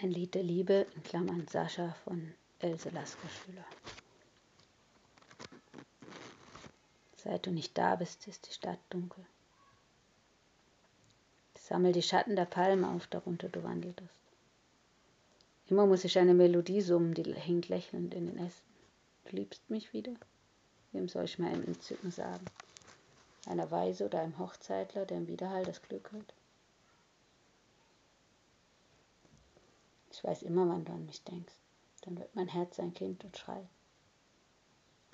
Ein Lied der Liebe, in Klammern Sascha von Else Lasker Schüler. Seit du nicht da bist, ist die Stadt dunkel. Sammel die Schatten der Palmen auf, darunter du wandeltest. Immer muss ich eine Melodie summen, die hängt lächelnd in den Ästen. Du liebst mich wieder? Wem soll ich im Entzücken sagen? Einer Weise oder einem Hochzeitler, der im Widerhall das Glück hört? Ich weiß immer, wann du an mich denkst. Dann wird mein Herz ein Kind und schreit.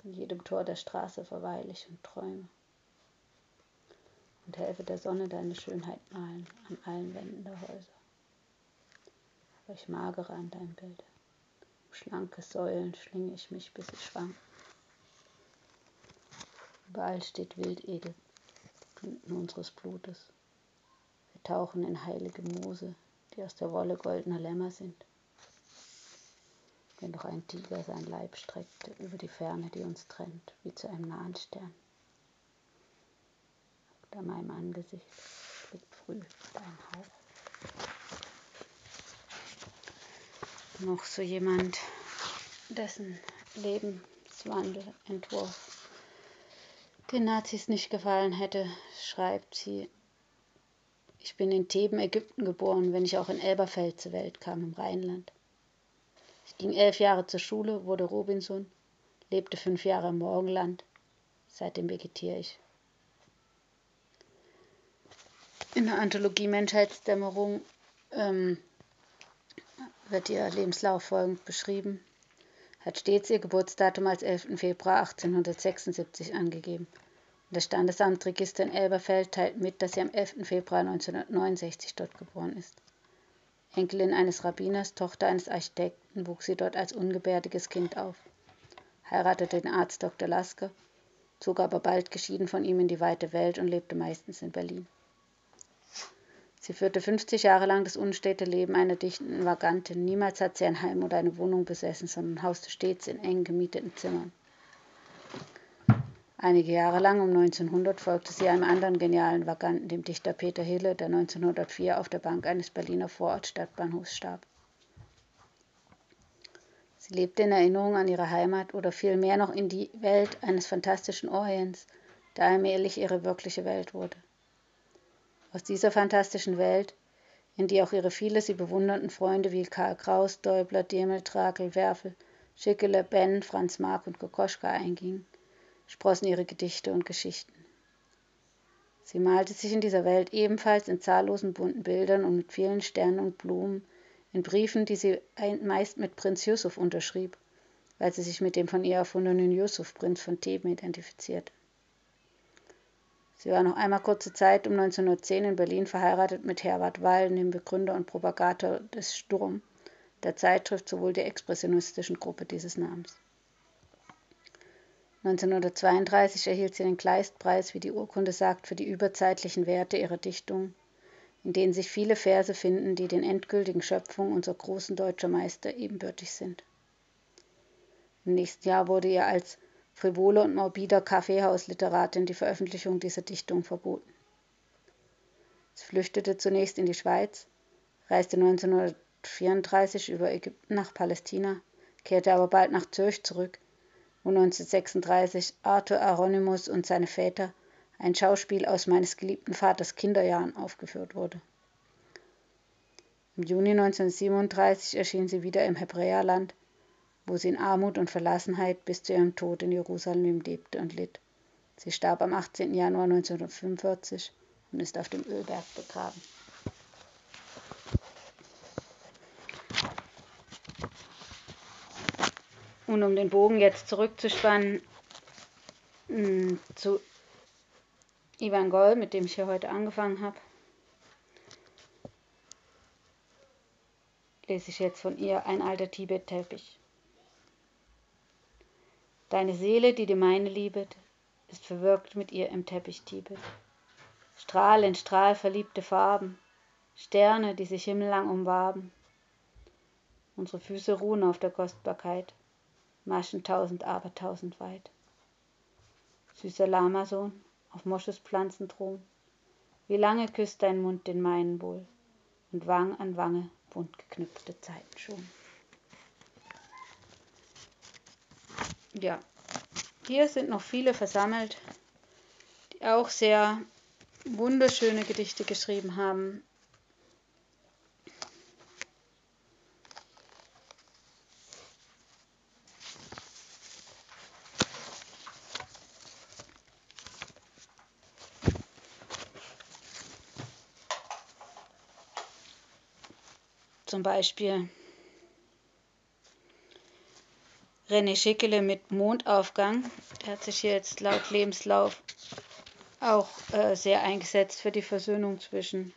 In jedem Tor der Straße verweile ich und träume. Und helfe der Sonne deine Schönheit malen an allen Wänden der Häuser. Aber ich magere an deinem Bild. Um schlanke Säulen schlinge ich mich, bis ich schwank. Überall steht Wildedel, Blüten unseres Blutes. Wir tauchen in heilige Moose, die aus der Wolle goldener Lämmer sind. Wenn doch ein Tiger sein Leib streckte über die Ferne, die uns trennt, wie zu einem nahen Stern. Unter meinem Angesicht liegt früh dein Hauch. Noch so jemand, dessen Lebenswandel, Entwurf den Nazis nicht gefallen hätte, schreibt sie ich bin in Theben, Ägypten geboren, wenn ich auch in Elberfeld zur Welt kam, im Rheinland. Ich ging elf Jahre zur Schule, wurde Robinson, lebte fünf Jahre im Morgenland. Seitdem vegetiere ich. In der Anthologie Menschheitsdämmerung ähm, wird ihr Lebenslauf folgend beschrieben. Hat stets ihr Geburtsdatum als 11. Februar 1876 angegeben. Das Standesamtregister in Elberfeld teilt mit, dass sie am 11. Februar 1969 dort geboren ist. Enkelin eines Rabbiners, Tochter eines Architekten, wuchs sie dort als ungebärdiges Kind auf, heiratete den Arzt Dr. Lasker, zog aber bald geschieden von ihm in die weite Welt und lebte meistens in Berlin. Sie führte 50 Jahre lang das unstete Leben einer dichten Vagantin. Niemals hat sie ein Heim oder eine Wohnung besessen, sondern hauste stets in eng gemieteten Zimmern. Einige Jahre lang, um 1900, folgte sie einem anderen genialen Vaganten, dem Dichter Peter Hille, der 1904 auf der Bank eines Berliner Vorortstadtbahnhofs starb. Sie lebte in Erinnerung an ihre Heimat oder vielmehr noch in die Welt eines fantastischen Orients, der allmählich ihre wirkliche Welt wurde. Aus dieser fantastischen Welt, in die auch ihre viele sie bewundernden Freunde wie Karl Kraus, Däubler, Demel, Trakel, Werfel, Schickele, Ben, Franz Marc und Kokoschka eingingen, sprossen ihre Gedichte und Geschichten. Sie malte sich in dieser Welt ebenfalls in zahllosen bunten Bildern und mit vielen Sternen und Blumen, in Briefen, die sie meist mit Prinz Yusuf unterschrieb, weil sie sich mit dem von ihr erfundenen Yusuf, Prinz von Theben, identifizierte. Sie war noch einmal kurze Zeit um 1910 in Berlin verheiratet mit Herbert Wallen, dem Begründer und Propagator des Sturm, der Zeitschrift sowohl der expressionistischen Gruppe dieses Namens. 1932 erhielt sie den Kleistpreis, wie die Urkunde sagt, für die überzeitlichen Werte ihrer Dichtung, in denen sich viele Verse finden, die den endgültigen Schöpfungen unserer großen deutscher Meister ebenbürtig sind. Im nächsten Jahr wurde ihr als frivole und morbider Kaffeehausliteratin die Veröffentlichung dieser Dichtung verboten. Sie flüchtete zunächst in die Schweiz, reiste 1934 über Ägypten nach Palästina, kehrte aber bald nach Zürich zurück wo 1936 Arthur Aronimus und seine Väter ein Schauspiel aus meines geliebten Vaters Kinderjahren aufgeführt wurde. Im Juni 1937 erschien sie wieder im Hebräerland, wo sie in Armut und Verlassenheit bis zu ihrem Tod in Jerusalem lebte und litt. Sie starb am 18. Januar 1945 und ist auf dem Ölberg begraben. Und um den Bogen jetzt zurückzuspannen mm, zu Ivan Goll, mit dem ich hier heute angefangen habe, lese ich jetzt von ihr ein alter Tibet-Teppich. Deine Seele, die die meine liebet, ist verwirkt mit ihr im Teppich Tibet. Strahl in Strahl verliebte Farben, Sterne, die sich himmellang umwaben. Unsere Füße ruhen auf der Kostbarkeit Maschen tausend abertausend weit. Süßer Lamasohn, auf Mosches Pflanzenthron, wie lange küsst dein Mund den meinen wohl, und Wang an Wange bunt geknüpfte Zeiten schon. Ja, hier sind noch viele versammelt, die auch sehr wunderschöne Gedichte geschrieben haben. Zum Beispiel René Schickele mit Mondaufgang. Der hat sich jetzt laut Lebenslauf auch äh, sehr eingesetzt für die Versöhnung zwischen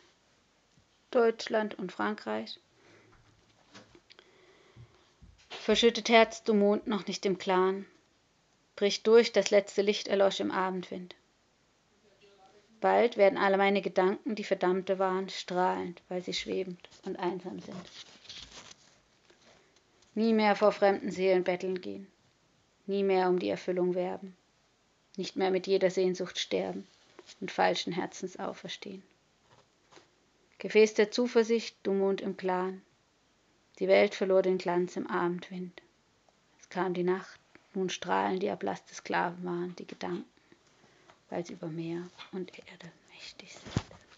Deutschland und Frankreich. Verschüttet Herz, du Mond noch nicht im Klaren, bricht durch, das letzte Licht erlosch im Abendwind. Bald werden alle meine Gedanken, die Verdammte waren, strahlend, weil sie schwebend und einsam sind. Nie mehr vor fremden Seelen betteln gehen, nie mehr um die Erfüllung werben, nicht mehr mit jeder Sehnsucht sterben und falschen Herzens auferstehen. Gefäß der Zuversicht, du Mond im Klaren, die Welt verlor den Glanz im Abendwind. Es kam die Nacht, nun strahlen die erblasste Sklaven waren die Gedanken weil sie über Meer und Erde mächtig sind.